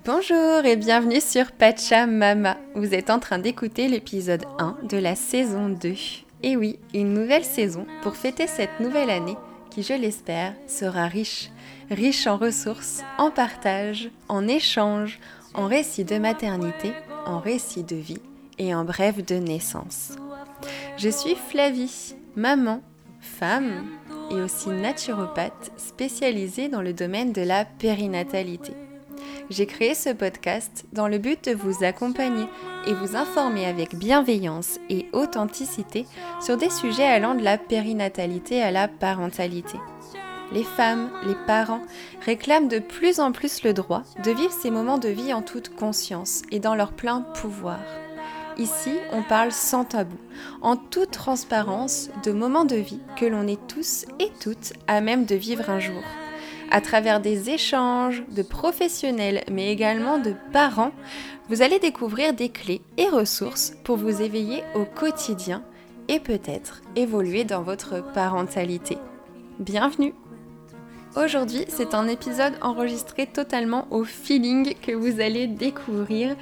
Bonjour et bienvenue sur Pachamama. Vous êtes en train d'écouter l'épisode 1 de la saison 2. Et oui, une nouvelle saison pour fêter cette nouvelle année qui, je l'espère, sera riche. Riche en ressources, en partage, en échanges, en récits de maternité, en récits de vie et en bref de naissance. Je suis Flavie, maman, femme et aussi naturopathe spécialisée dans le domaine de la périnatalité. J'ai créé ce podcast dans le but de vous accompagner et vous informer avec bienveillance et authenticité sur des sujets allant de la périnatalité à la parentalité. Les femmes, les parents réclament de plus en plus le droit de vivre ces moments de vie en toute conscience et dans leur plein pouvoir. Ici, on parle sans tabou, en toute transparence de moments de vie que l'on est tous et toutes à même de vivre un jour à travers des échanges de professionnels, mais également de parents, vous allez découvrir des clés et ressources pour vous éveiller au quotidien et peut-être évoluer dans votre parentalité. Bienvenue Aujourd'hui, c'est un épisode enregistré totalement au feeling que vous allez découvrir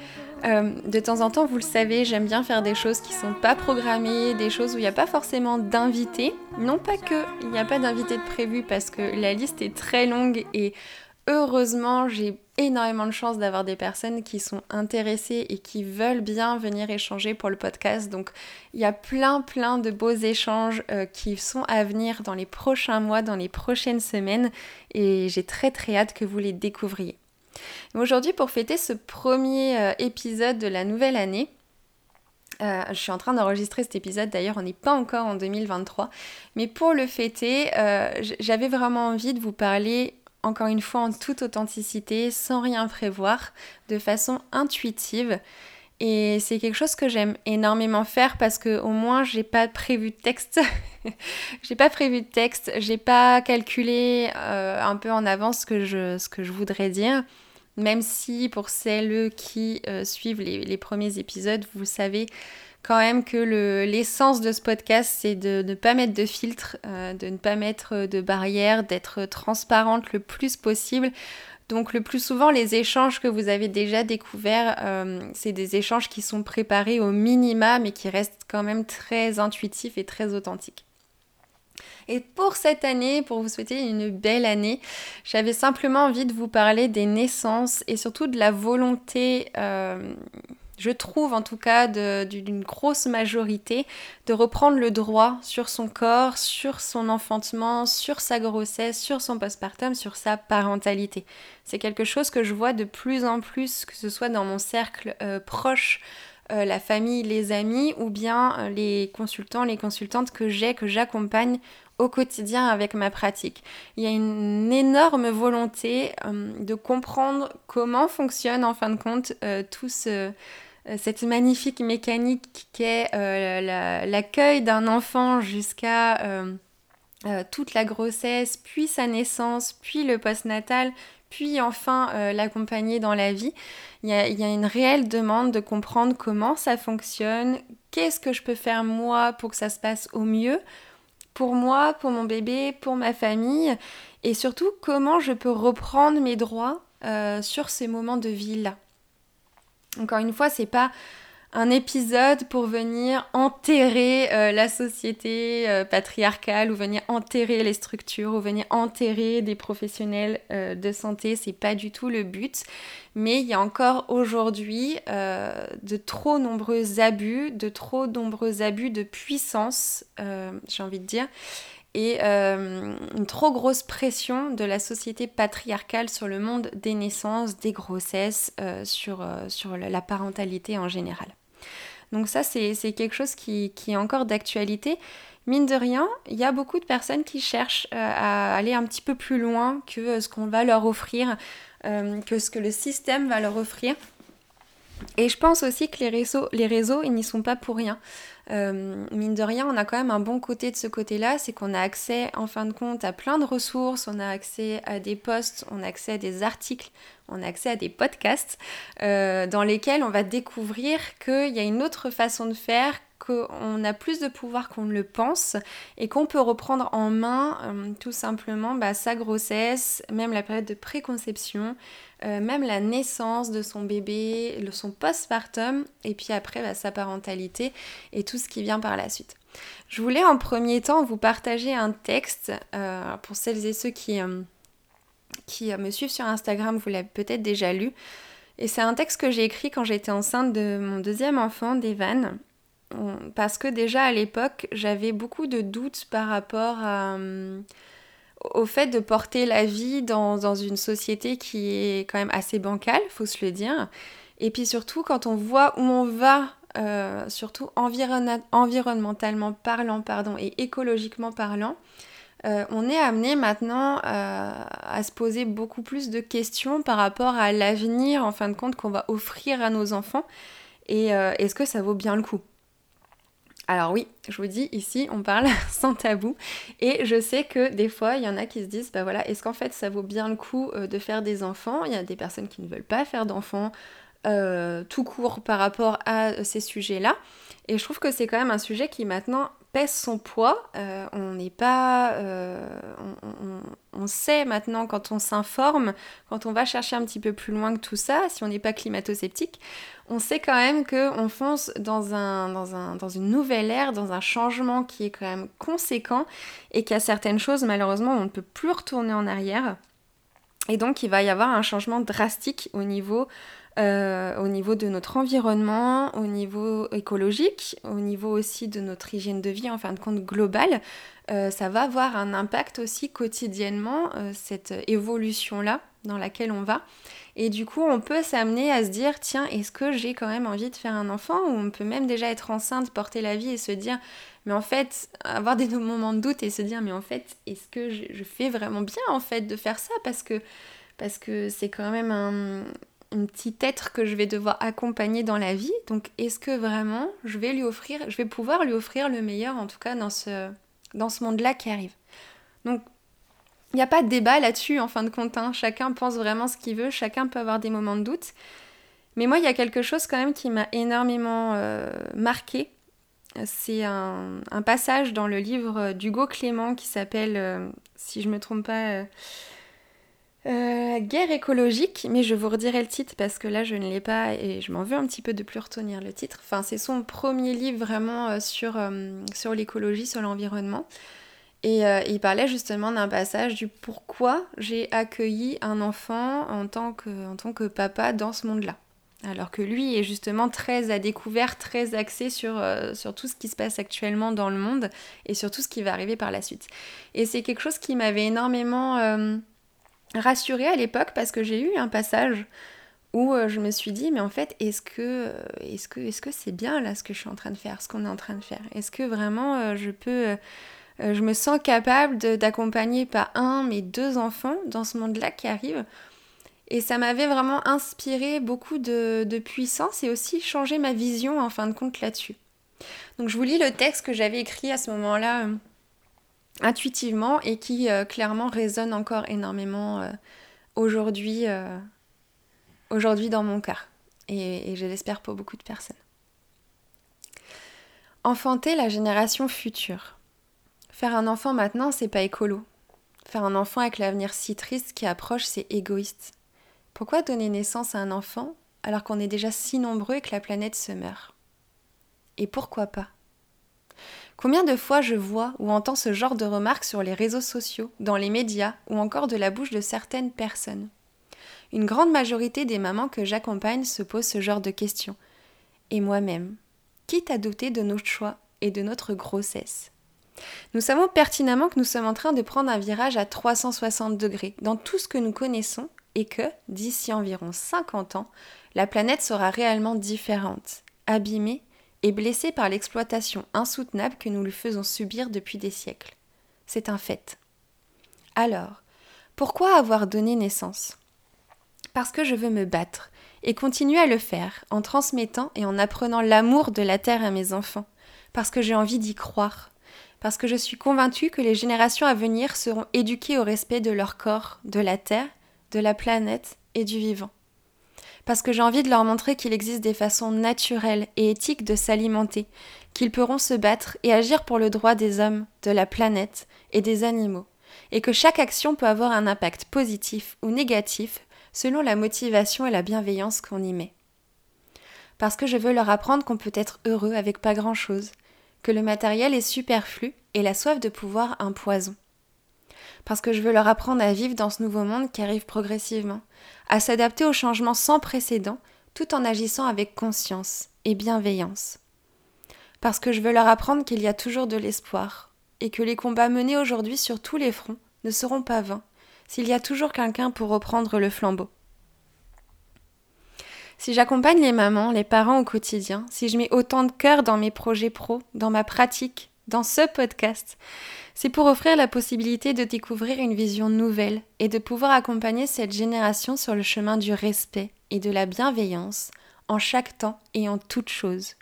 euh, de temps en temps, vous le savez, j'aime bien faire des choses qui sont pas programmées, des choses où il n'y a pas forcément d'invités. Non pas que il n'y a pas d'invités de prévu parce que la liste est très longue et heureusement, j'ai énormément de chance d'avoir des personnes qui sont intéressées et qui veulent bien venir échanger pour le podcast. Donc, il y a plein, plein de beaux échanges euh, qui sont à venir dans les prochains mois, dans les prochaines semaines et j'ai très, très hâte que vous les découvriez. Aujourd'hui, pour fêter ce premier euh, épisode de la nouvelle année, euh, je suis en train d'enregistrer cet épisode, d'ailleurs on n'est pas encore en 2023, mais pour le fêter, euh, j'avais vraiment envie de vous parler encore une fois en toute authenticité, sans rien prévoir, de façon intuitive. Et c'est quelque chose que j'aime énormément faire parce que au moins j'ai pas prévu de texte. j'ai pas prévu de texte, j'ai pas calculé un peu en avance ce que je, ce que je voudrais dire. Même si pour celles qui euh, suivent les, premiers épisodes, vous savez quand même que l'essence de ce podcast, c'est de ne pas mettre de filtre, euh, de ne pas mettre de barrière, d'être transparente le plus possible. Donc le plus souvent, les échanges que vous avez déjà découverts, euh, c'est des échanges qui sont préparés au minima, mais qui restent quand même très intuitifs et très authentiques. Et pour cette année, pour vous souhaiter une belle année, j'avais simplement envie de vous parler des naissances et surtout de la volonté, euh, je trouve en tout cas d'une grosse majorité, de reprendre le droit sur son corps, sur son enfantement, sur sa grossesse, sur son postpartum, sur sa parentalité. C'est quelque chose que je vois de plus en plus, que ce soit dans mon cercle euh, proche, euh, la famille, les amis ou bien les consultants, les consultantes que j'ai, que j'accompagne au quotidien avec ma pratique. Il y a une énorme volonté euh, de comprendre comment fonctionne en fin de compte euh, tout ce, euh, cette magnifique mécanique qu'est l'accueil d'un enfant jusqu'à toute la grossesse, puis sa naissance, puis le postnatal, puis enfin l'accompagner dans la vie. il y, a, une réelle demande de comprendre comment ça fonctionne, qu'est-ce que je peux faire moi pour que ça se passe au mieux, pour moi, pour mon bébé, pour ma famille, et surtout comment je peux reprendre mes droits euh, sur ces moments de vie-là. Encore une fois, c'est pas un épisode pour venir enterrer euh, la société euh, patriarcale ou venir enterrer les structures ou venir enterrer des professionnels euh, de santé. C'est pas du tout le but. Mais il y a encore aujourd'hui de trop nombreux abus, de trop nombreux abus de puissance, j'ai envie de dire, et une trop grosse pression de la société patriarcale sur le monde des naissances, des grossesses, sur, sur la parentalité en général. Donc ça, c'est quelque chose qui, est encore d'actualité. Mine de rien, il y a beaucoup de personnes qui cherchent euh, à aller un petit peu plus loin que euh, ce qu'on va leur offrir, euh, que ce que le système va leur offrir. Et je pense aussi que les réseaux, ils n'y sont pas pour rien. Euh, mine de rien, on a quand même un bon côté de ce côté-là, c'est qu'on a accès en fin de compte à plein de ressources, on a accès à des posts, on a accès à des articles, on a accès à des podcasts euh, dans lesquels on va découvrir qu'il y a une autre façon de faire, qu'on a plus de pouvoir qu'on ne le pense et qu'on peut reprendre en main euh, tout simplement bah, sa grossesse, même la période de préconception, euh, même la naissance de son bébé, le, son postpartum et puis après bah, sa parentalité et tout ce qui vient par la suite. Je voulais en premier temps vous partager un texte pour celles et ceux qui, qui me suivent sur Instagram, vous l'avez peut-être déjà lu. Et c'est un texte que j'ai écrit quand j'étais enceinte de mon deuxième enfant, d'Evan. Parce que déjà à l'époque, j'avais beaucoup de doutes par rapport euh, au fait de porter la vie dans, une société qui est quand même assez bancale, faut se le dire. Et puis surtout, quand on voit où on va, euh, surtout environnementalement parlant pardon, et écologiquement parlant, euh, on est amené maintenant à se poser beaucoup plus de questions par rapport à l'avenir, en fin de compte, qu'on va offrir à nos enfants. Et est-ce que ça vaut bien le coup? Alors oui, je vous dis ici, on parle sans tabou. Et je sais que des fois, il y en a qui se disent, bah voilà, est-ce qu'en fait ça vaut bien le coup de faire des enfants? Il y a des personnes qui ne veulent pas faire d'enfants, tout court par rapport à ces sujets-là. Et je trouve que c'est quand même un sujet qui maintenant pèse son poids. Euh, on n'est pas. Euh, on, sait maintenant quand on s'informe, quand on va chercher un petit peu plus loin que tout ça, si on n'est pas climato-sceptique, on sait quand même qu'on fonce dans, un, dans, un, dans une nouvelle ère, dans un changement qui est quand même conséquent et qu'il y a certaines choses, malheureusement, on ne peut plus retourner en arrière. Et donc, il va y avoir un changement drastique au niveau euh, de notre environnement, au niveau écologique, au niveau aussi de notre hygiène de vie en fin de compte globale, euh, ça va avoir un impact aussi quotidiennement, euh, cette évolution-là dans laquelle on va. Et du coup, on peut s'amener à se dire, tiens, est-ce que j'ai quand même envie de faire un enfant Ou on peut même déjà être enceinte, porter la vie et se dire, mais en fait, avoir des moments de doute et se dire, mais en fait, est-ce que je, fais vraiment bien en fait de faire ça? Parce que parce que c'est quand même un, un petit être que je vais devoir accompagner dans la vie. Donc est-ce que vraiment je vais lui offrir, je vais pouvoir lui offrir le meilleur en tout cas dans ce, dans ce monde-là qui arrive? Donc il n'y a pas de débat là-dessus en fin de compte. Hein. Chacun pense vraiment ce qu'il veut, chacun peut avoir des moments de doute. Mais moi, il y a quelque chose quand même qui m'a énormément euh, marqué. C'est un, passage dans le livre d'Hugo Clément qui s'appelle, euh, si je ne me trompe pas, euh, euh, guerre écologique, mais je vous redirai le titre parce que là je ne l'ai pas et je m'en veux un petit peu de plus retenir le titre. Enfin, c'est son premier livre vraiment euh, euh, sur l'écologie, sur l'environnement. Et il parlait justement d'un passage du pourquoi j'ai accueilli un enfant en tant que, en tant que papa dans ce monde-là. Alors que lui est justement très à découvert, très axé sur, sur tout ce qui se passe actuellement dans le monde et sur tout ce qui va arriver par la suite. Et c'est quelque chose qui m'avait énormément rassurée à l'époque parce que j'ai eu un passage où euh, je me suis dit mais en fait est-ce que euh, est-ce est-ce que c'est bien là ce que je suis en train de faire ce qu'on est en train de faire? Est-ce que vraiment euh, je peux je me sens capable d'accompagner pas un mais deux enfants dans ce monde-là qui arrive et ça m'avait vraiment inspiré beaucoup de, de, puissance et aussi changé ma vision en fin de compte là-dessus. Donc je vous lis le texte que j'avais écrit à ce moment-là intuitivement et qui euh, clairement résonne encore énormément euh, aujourd'hui, euh, aujourd'hui dans mon cœur. Et, et je l'espère pour beaucoup de personnes. Enfanter la génération future. Faire un enfant maintenant, c'est pas écolo. Faire un enfant avec l'avenir si triste qui approche, c'est égoïste. Pourquoi donner naissance à un enfant alors qu'on est déjà si nombreux et que la planète se meurt? Et pourquoi pas? Combien de fois je vois ou entends ce genre de remarques sur les réseaux sociaux, dans les médias ou encore de la bouche de certaines personnes? Une grande majorité des mamans que j'accompagne se posent ce genre de questions. Et moi-même, quitte à douter de nos choix et de notre grossesse? Nous savons pertinemment que nous sommes en train de prendre un virage à 360 degrés dans tout ce que nous connaissons et que, d'ici environ 50 ans, la planète sera réellement différente, abîmée et blessé par l'exploitation insoutenable que nous lui faisons subir depuis des siècles. C'est un fait. Alors, pourquoi avoir donné naissance? Parce que je veux me battre et continuer à le faire en transmettant et en apprenant l'amour de la Terre à mes enfants, parce que j'ai envie d'y croire, parce que je suis convaincue que les générations à venir seront éduquées au respect de leur corps, de la Terre, de la planète et du vivant. parce que j'ai envie de leur montrer qu'il existe des façons naturelles et éthiques de s'alimenter, qu'ils pourront se battre et agir pour le droit des hommes, de la planète et des animaux, et que chaque action peut avoir un impact positif ou négatif selon la motivation et la bienveillance qu'on y met. Parce que je veux leur apprendre qu'on peut être heureux avec pas grand-chose, que le matériel est superflu et la soif de pouvoir un poison. Parce que je veux leur apprendre à vivre dans ce nouveau monde qui arrive progressivement, à s'adapter aux changements sans précédent tout en agissant avec conscience et bienveillance. Parce que je veux leur apprendre qu'il y a toujours de l'espoir et que les combats menés aujourd'hui sur tous les fronts ne seront pas vains s'il y a toujours quelqu'un pour reprendre le flambeau. Si j'accompagne les mamans, les parents au quotidien, si je mets autant de cœur dans mes projets pro, dans ma pratique, dans ce podcast, c'est pour offrir la possibilité de découvrir une vision nouvelle et de pouvoir accompagner cette génération sur le chemin du respect et de la bienveillance en chaque temps et en toute chose.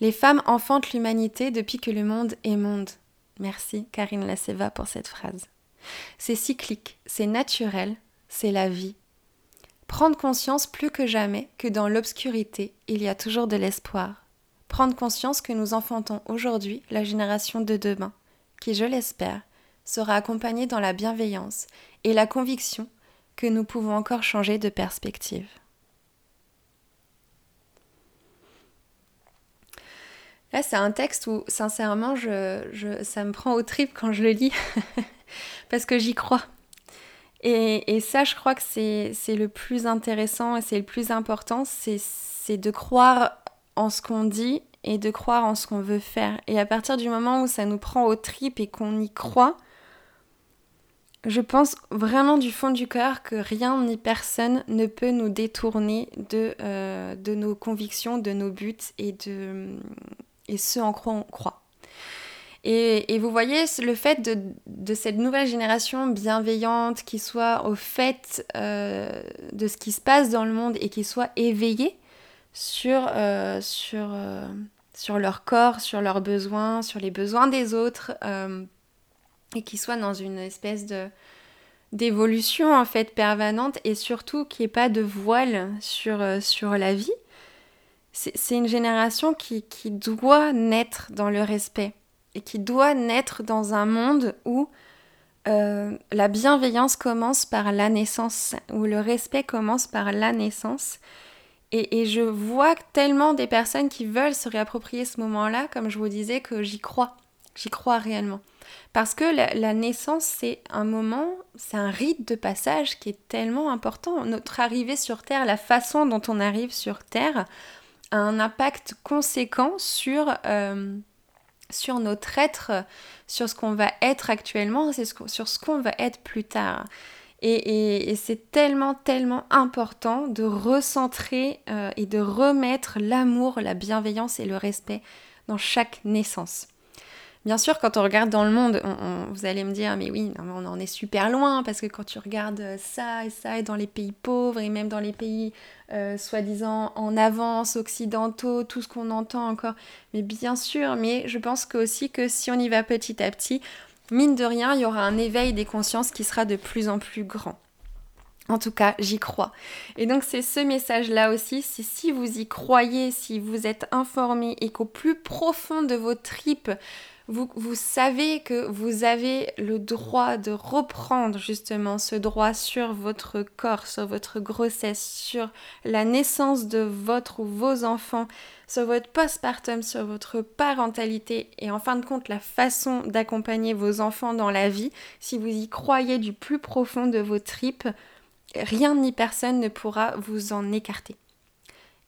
Les femmes enfantent l'humanité depuis que le monde est monde. Merci Karine Laceva pour cette phrase. C'est cyclique, c'est naturel, c'est la vie. Prendre conscience plus que jamais que dans l'obscurité, il y a toujours de l'espoir. Prendre conscience que nous enfantons aujourd'hui la génération de demain, qui, je l'espère, sera accompagnée dans la bienveillance et la conviction que nous pouvons encore changer de perspective. Là, c'est un texte où, sincèrement, ça me prend au trip quand je le lis. parce que j'y crois. Et, ça, je crois que c'est le plus intéressant et c'est le plus important, c'est de croire en ce qu'on dit et de croire en ce qu'on veut faire. Et à partir du moment où ça nous prend au trip et qu'on y croit, je pense vraiment du fond du cœur que rien ni personne ne peut nous détourner de, euh, nos convictions, de nos buts et de et ce en quoi on croit. Et, vous voyez, le fait de, cette nouvelle génération bienveillante qui soit au fait euh, de ce qui se passe dans le monde et qui soit éveillée sur, euh, sur, euh, sur leur corps, sur leurs besoins, sur les besoins des autres, et qui soit dans une espèce de d'évolution en fait permanente et surtout qu'il n'y pas de voile sur, sur la vie, c'est une génération qui, qui doit naître dans le respect et qui doit naître dans un monde où euh, la bienveillance commence par la naissance, où le respect commence par la naissance. Et, je vois tellement des personnes qui veulent se réapproprier ce moment-là, comme je vous disais, que j'y crois. J'y crois réellement. Parce que la naissance, c'est un moment, c'est un rite de passage qui est tellement important. Notre arrivée sur Terre, la façon dont on arrive sur Terre, a un impact conséquent sur euh, sur notre être, sur ce qu'on va être actuellement, sur ce qu'on va être plus tard. Et, c'est tellement, tellement important de recentrer euh, et de remettre l'amour, la bienveillance et le respect dans chaque naissance. Bien sûr, quand on regarde dans le monde, vous allez me dire, mais oui, on en est super loin, parce que quand tu regardes ça et ça, et dans les pays pauvres, et même dans les pays euh, soi-disant en avance, occidentaux, tout ce qu'on entend encore, mais bien sûr, mais je pense que aussi que si on y va petit à petit, mine de rien, il y aura un éveil des consciences qui sera de plus en plus grand. En tout cas, j'y crois. Et donc c'est ce message-là aussi, c'est si vous y croyez, si vous êtes informé et qu'au plus profond de vos tripes, vous, savez que vous avez le droit de reprendre justement ce droit sur votre corps, sur votre grossesse, sur la naissance de votre ou vos enfants, sur votre postpartum, sur votre parentalité et en fin de compte la façon d'accompagner vos enfants dans la vie, si vous y croyez du plus profond de vos tripes, rien ni personne ne pourra vous en écarter.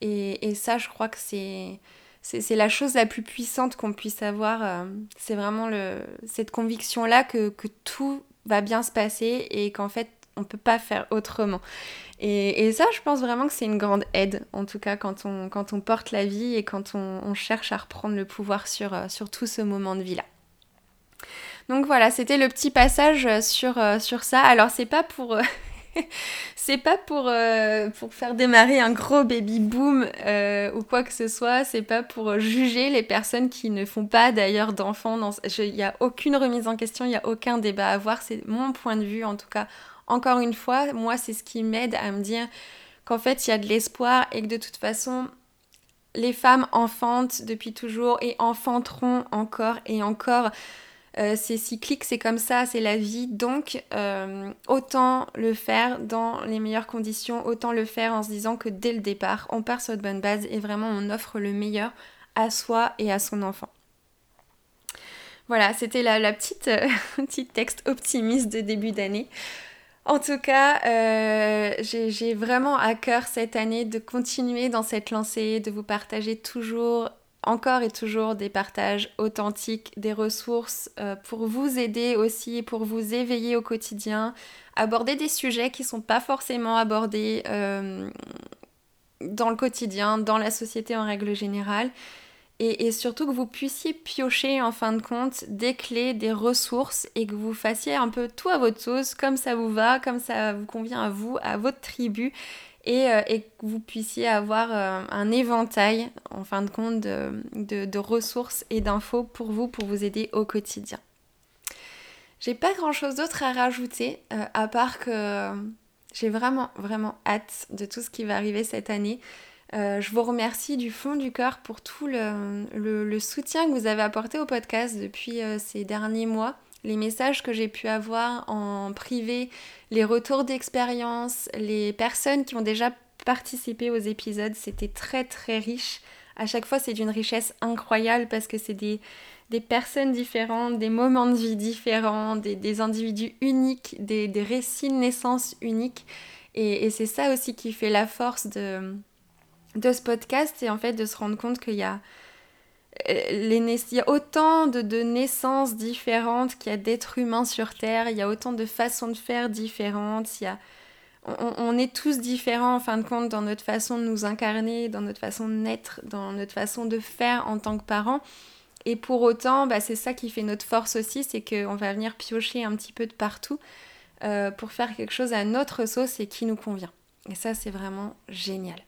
et ça, je crois que c'est c'est la chose la plus puissante qu'on puisse avoir. Euh, c'est vraiment le, cette conviction-là que, tout va bien se passer et qu'en fait, on ne peut pas faire autrement. Et, ça, je pense vraiment que c'est une grande aide, en tout cas, quand on, quand on porte la vie et quand on, cherche à reprendre le pouvoir sur, euh, sur tout ce moment de vie-là. Donc voilà, c'était le petit passage sur, euh, sur ça. Alors, c'est pas pour. c'est pas pour, euh, pour faire démarrer un gros baby boom euh, ou quoi que ce soit, c'est pas pour juger les personnes qui ne font pas d'ailleurs d'enfants. Il n'y a aucune remise en question, il n'y a aucun débat à avoir, c'est mon point de vue en tout cas. Encore une fois, moi c'est ce qui m'aide à me dire qu'en fait il y a de l'espoir et que de toute façon les femmes enfantent depuis toujours et enfanteront encore et encore. Euh, c'est cyclique, c'est comme ça, c'est la vie. Donc, euh, autant le faire dans les meilleures conditions, autant le faire en se disant que dès le départ, on part sur de bonnes bases et vraiment on offre le meilleur à soi et à son enfant. Voilà, c'était la, petite, euh, texte optimiste de début d'année. En tout cas, j'ai vraiment à cœur cette année de continuer dans cette lancée, de vous partager toujours, encore et toujours des partages authentiques, des ressources euh, pour vous aider aussi, pour vous éveiller au quotidien, aborder des sujets qui ne sont pas forcément abordés dans le quotidien, dans la société en règle générale. Et, surtout que vous puissiez piocher en fin de compte des clés, des ressources et que vous fassiez un peu tout à votre sauce, comme ça vous va, comme ça vous convient à vous, à votre tribu et, euh, que vous puissiez avoir euh, un éventail en fin de compte de, ressources et d'infos pour vous, pour vous aider au quotidien. J'ai pas grand chose d'autre à rajouter euh, à part que j'ai vraiment vraiment hâte de tout ce qui va arriver cette année. Je vous remercie du fond du cœur pour tout le, soutien que vous avez apporté au podcast depuis ces derniers mois, les messages que j'ai pu avoir en privé, les retours d'expérience, les personnes qui ont déjà participé aux épisodes, c'était très très riche. À chaque fois, c'est d'une richesse incroyable parce que c'est des, personnes différentes, des moments de vie différents, des, individus uniques, des, récits de naissance uniques. et c'est ça aussi qui fait la force de, de ce podcast, c'est en fait de se rendre compte qu'il y a, il y a autant de, naissances différentes qu'il y a d'êtres humains sur Terre, il y a autant de façons de faire différentes, il y a, on, est tous différents en fin de compte dans notre façon de nous incarner, dans notre façon de naître, dans notre façon de faire en tant que parents. Et pour autant, bah, c'est ça qui fait notre force aussi, c'est qu'on va venir piocher un petit peu de partout euh, pour faire quelque chose à notre sauce et qui nous convient. Et ça, c'est vraiment génial.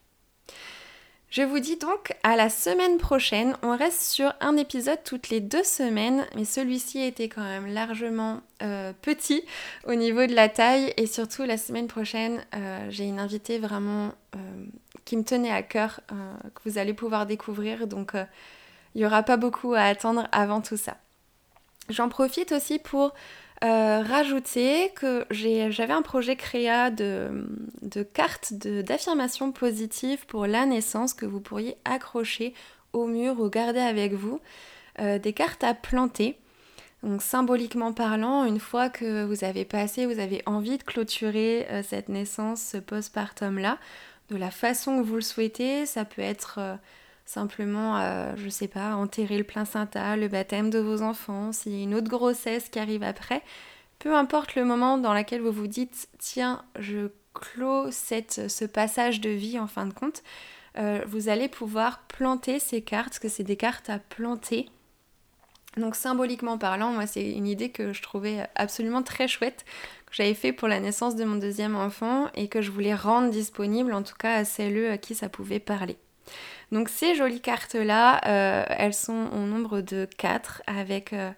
Je vous dis donc à la semaine prochaine. On reste sur un épisode toutes les deux semaines, mais celui-ci était quand même largement euh, petit au niveau de la taille. Et surtout, la semaine prochaine, euh, j'ai une invitée vraiment euh, qui me tenait à cœur, que vous allez pouvoir découvrir. Donc, il n'y aura pas beaucoup à attendre avant tout ça. J'en profite aussi pour euh, rajouter que j'avais un projet créa de, cartes d'affirmation positive pour la naissance que vous pourriez accrocher au mur ou garder avec vous. Euh, des cartes à planter. Donc symboliquement parlant, une fois que vous avez passé, vous avez envie de clôturer euh, cette naissance, ce postpartum-là, de la façon que vous le souhaitez, ça peut être Simplement, euh, je sais pas, enterrer le placenta, le baptême de vos enfants, s'il y a une autre grossesse qui arrive après. Peu importe le moment dans lequel vous vous dites, tiens, je clôt cette, ce passage de vie en fin de compte, euh, vous allez pouvoir planter ces cartes, parce que c'est des cartes à planter. Donc symboliquement parlant, moi c'est une idée que je trouvais absolument très chouette, que j'avais fait pour la naissance de mon deuxième enfant et que je voulais rendre disponible en tout cas à celles à qui ça pouvait parler. Donc ces jolies cartes-là, euh, elles sont au nombre de 4 avec euh,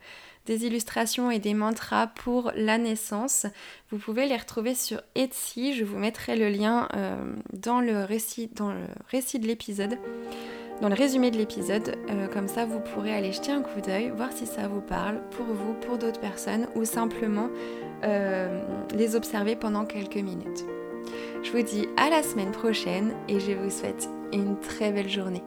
des illustrations et des mantras pour la naissance. Vous pouvez les retrouver sur Etsy, je vous mettrai le lien euh, dans, le récit, dans le récit de l'épisode, dans le résumé de l'épisode. comme ça, vous pourrez aller jeter un coup d'œil, voir si ça vous parle pour vous, pour d'autres personnes, ou simplement les observer pendant quelques minutes. Je vous dis à la semaine prochaine et je vous souhaite une très belle journée.